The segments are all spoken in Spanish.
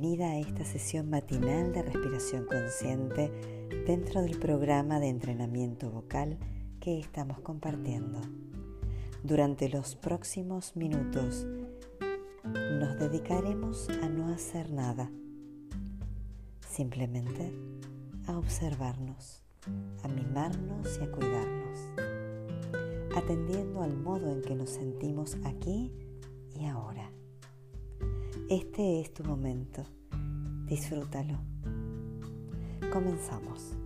Bienvenida a esta sesión matinal de respiración consciente dentro del programa de entrenamiento vocal que estamos compartiendo. Durante los próximos minutos nos dedicaremos a no hacer nada, simplemente a observarnos, a mimarnos y a cuidarnos, atendiendo al modo en que nos sentimos aquí y ahora. Este es tu momento. Disfrútalo. Comenzamos.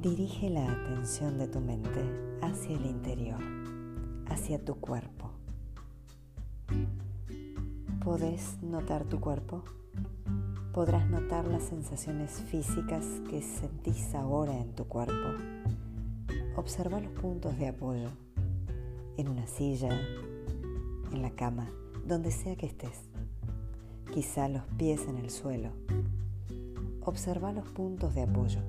Dirige la atención de tu mente hacia el interior, hacia tu cuerpo. ¿Podés notar tu cuerpo? Podrás notar las sensaciones físicas que sentís ahora en tu cuerpo Observa los puntos de apoyo en una silla, en la cama, donde sea que estés. Quizá los pies en el suelo. Observa los puntos de apoyo.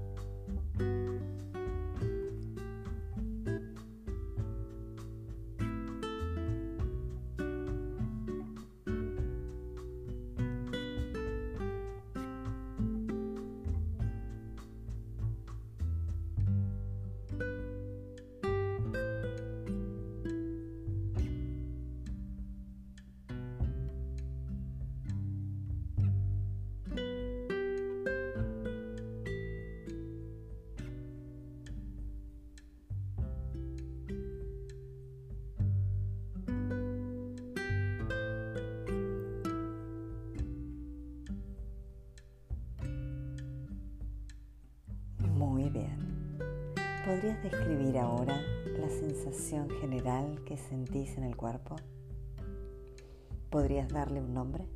¿Podrías describir ahora la sensación general que sentís en el cuerpo? ¿Podrías darle un nombre?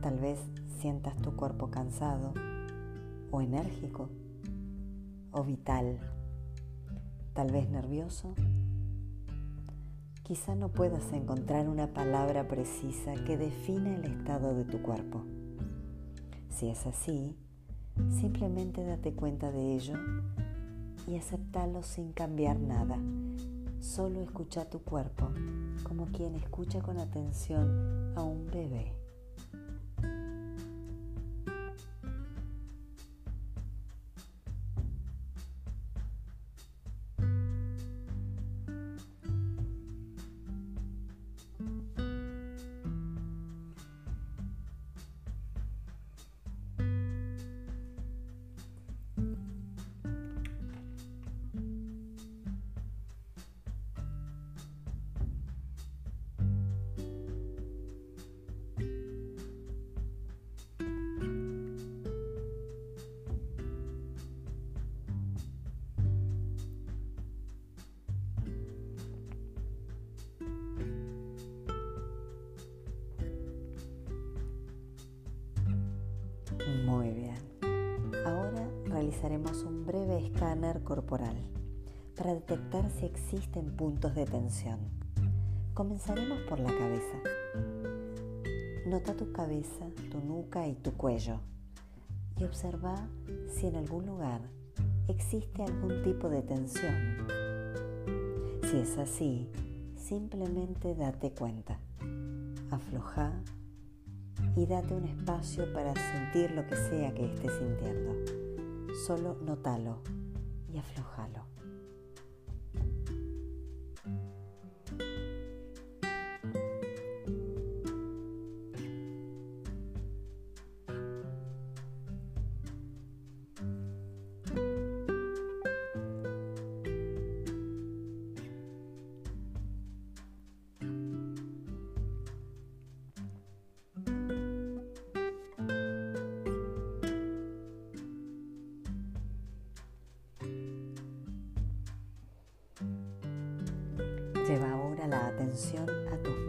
Tal vez sientas tu cuerpo cansado o enérgico o vital, tal vez nervioso. Quizá no puedas encontrar una palabra precisa que defina el estado de tu cuerpo. Si es así, simplemente date cuenta de ello y aceptarlo sin cambiar nada. Solo escucha tu cuerpo como quien escucha con atención a un bebé. Realizaremos un breve escáner corporal para detectar si existen puntos de tensión. Comenzaremos por la cabeza. Nota tu cabeza, tu nuca y tu cuello y observa si en algún lugar existe algún tipo de tensión. Si es así, simplemente date cuenta. Afloja y date un espacio para sentir lo que sea que estés sintiendo. Solo notalo y aflojalo.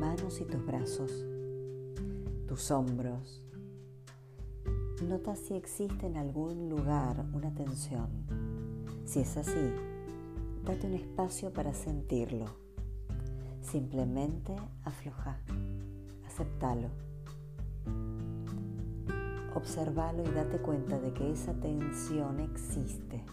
Manos y tus brazos, tus hombros. Nota si existe en algún lugar una tensión. Si es así, date un espacio para sentirlo. Simplemente afloja, aceptalo. Observalo y date cuenta de que esa tensión existe.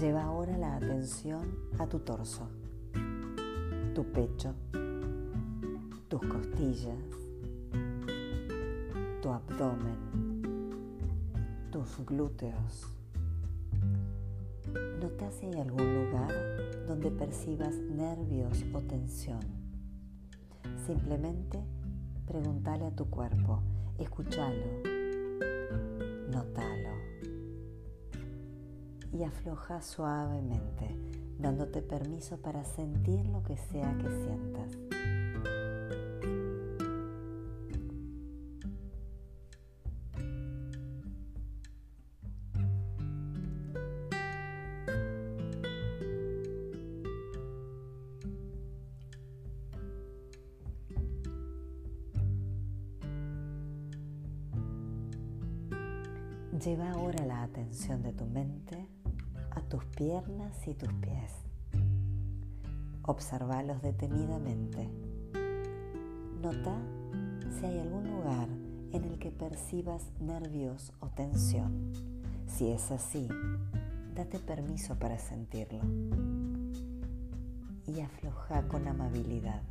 Lleva ahora la atención a tu torso, tu pecho, tus costillas, tu abdomen, tus glúteos. Nota si hay algún lugar donde percibas nervios o tensión. Simplemente pregúntale a tu cuerpo, escúchalo, notalo y afloja suavemente, dándote permiso para sentir lo que sea que sientas. Lleva ahora la atención de tu mente tus piernas y tus pies. Observalos detenidamente. Nota si hay algún lugar en el que percibas nervios o tensión. Si es así, date permiso para sentirlo y afloja con amabilidad.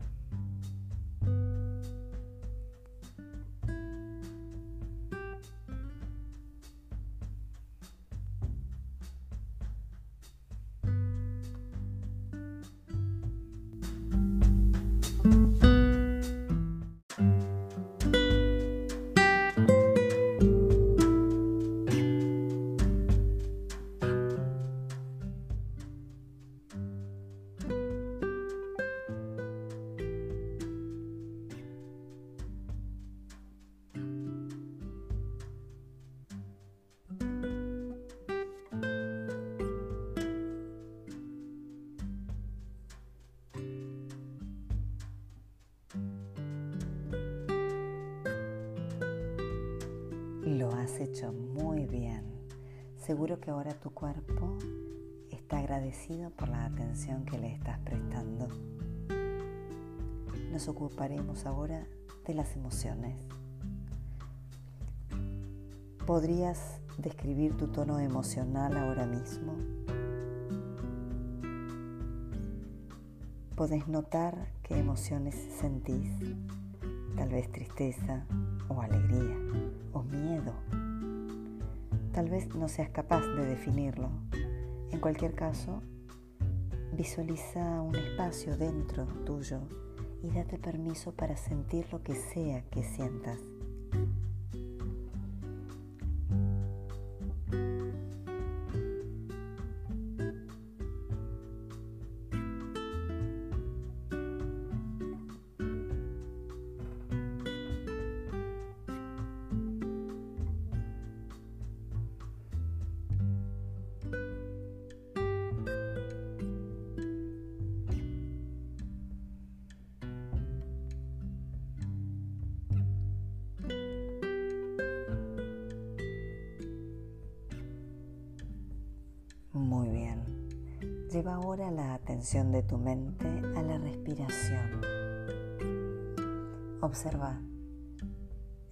Muy bien. Seguro que ahora tu cuerpo está agradecido por la atención que le estás prestando. Nos ocuparemos ahora de las emociones. ¿Podrías describir tu tono emocional ahora mismo? ¿Podés notar qué emociones sentís? Tal vez tristeza o alegría o miedo. Tal vez no seas capaz de definirlo. En cualquier caso, visualiza un espacio dentro tuyo y date permiso para sentir lo que sea que sientas. Lleva ahora la atención de tu mente a la respiración. Observa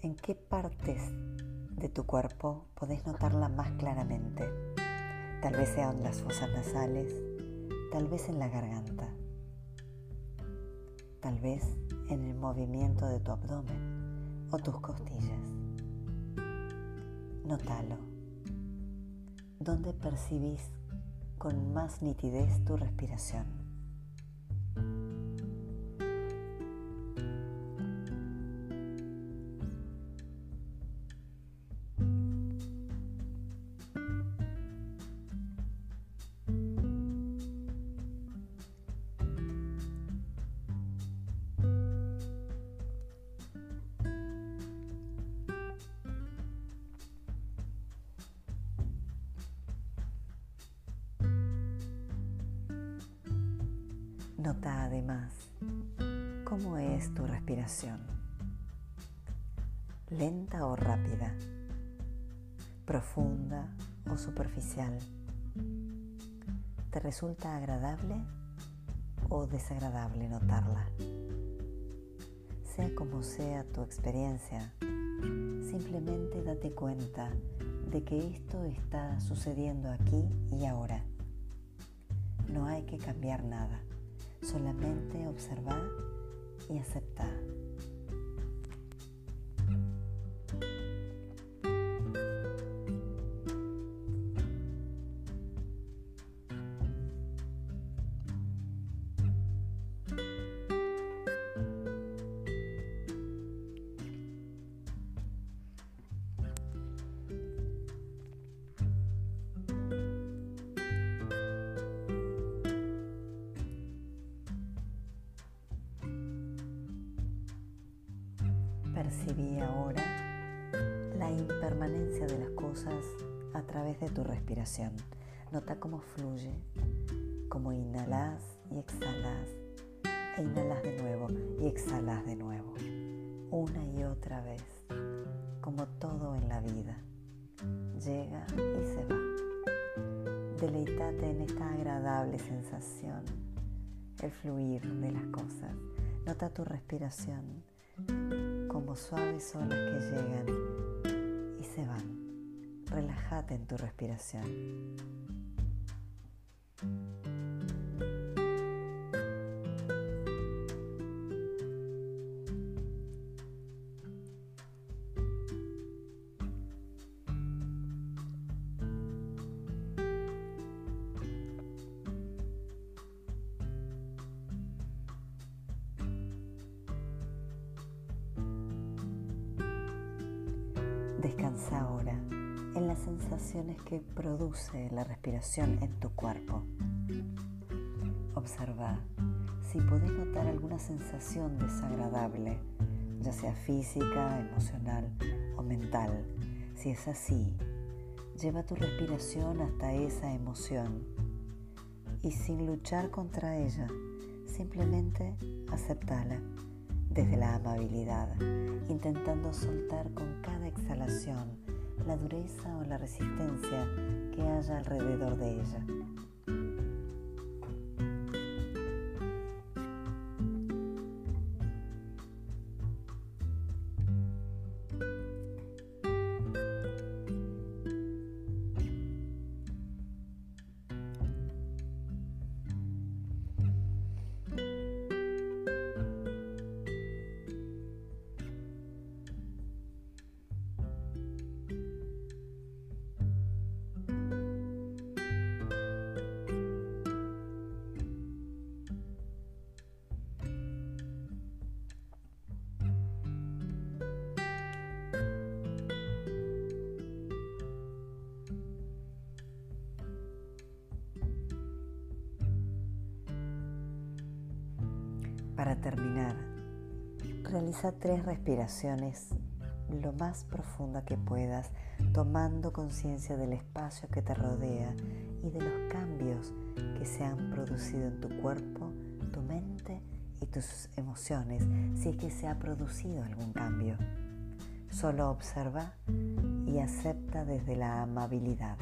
en qué partes de tu cuerpo podés notarla más claramente. Tal vez sean las fosas nasales, tal vez en la garganta, tal vez en el movimiento de tu abdomen o tus costillas. Nótalo donde percibís con más nitidez tu respiración. Nota además cómo es tu respiración. Lenta o rápida. Profunda o superficial. ¿Te resulta agradable o desagradable notarla? Sea como sea tu experiencia, simplemente date cuenta de que esto está sucediendo aquí y ahora No hay que cambiar nada, solamente observar y aceptar. Percibí ahora la impermanencia de las cosas a través de tu respiración. Nota cómo fluye, cómo inhalas y exhalas, e inhalas de nuevo y exhalas de nuevo, una y otra vez, como todo en la vida. Llega y se va. Deleitate en esta agradable sensación, el fluir de las cosas. Nota tu respiración como suaves olas que llegan y se van. Relájate en tu respiración. Descansa ahora en las sensaciones que produce la respiración en tu cuerpo. Observa si podés notar alguna sensación desagradable, ya sea física, emocional o mental. Si es así, lleva tu respiración hasta esa emoción y sin luchar contra ella, simplemente aceptala desde la amabilidad, intentando soltar con cada exhalación la dureza o la resistencia que haya alrededor de ella. Para terminar, realiza tres respiraciones lo más profunda que puedas, tomando conciencia del espacio que te rodea y de los cambios que se han producido en tu cuerpo, tu mente y tus emociones, si es que se ha producido algún cambio. Solo observa y acepta desde la amabilidad.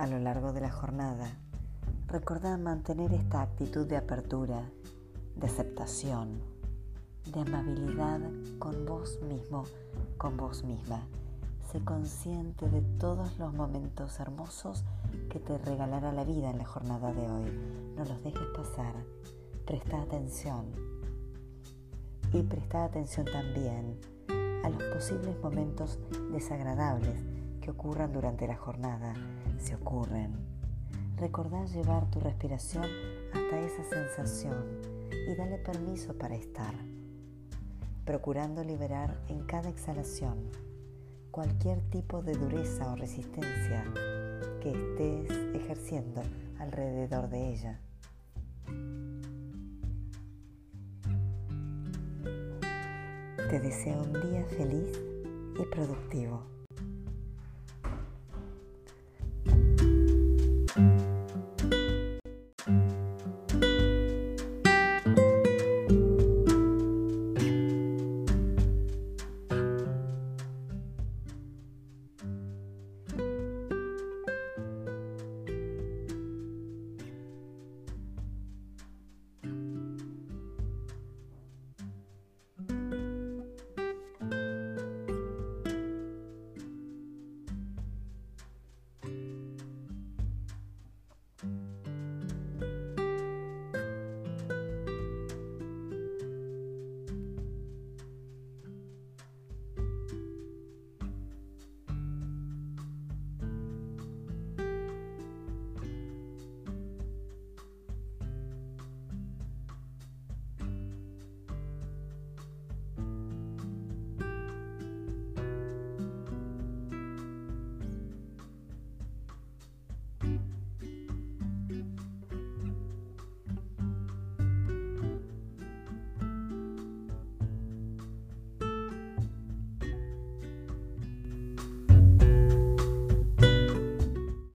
A lo largo de la jornada, recordá mantener esta actitud de apertura, de aceptación, de amabilidad con vos mismo, con vos misma. Sé consciente de todos los momentos hermosos que te regalará la vida en la jornada de hoy. No los dejes pasar. Presta atención. Y presta atención también a los posibles momentos desagradables que ocurran durante la jornada, si ocurren. Recordá llevar tu respiración hasta esa sensación y dale permiso para estar, procurando liberar en cada exhalación cualquier tipo de dureza o resistencia que estés ejerciendo alrededor de ella. Te deseo un día feliz y productivo.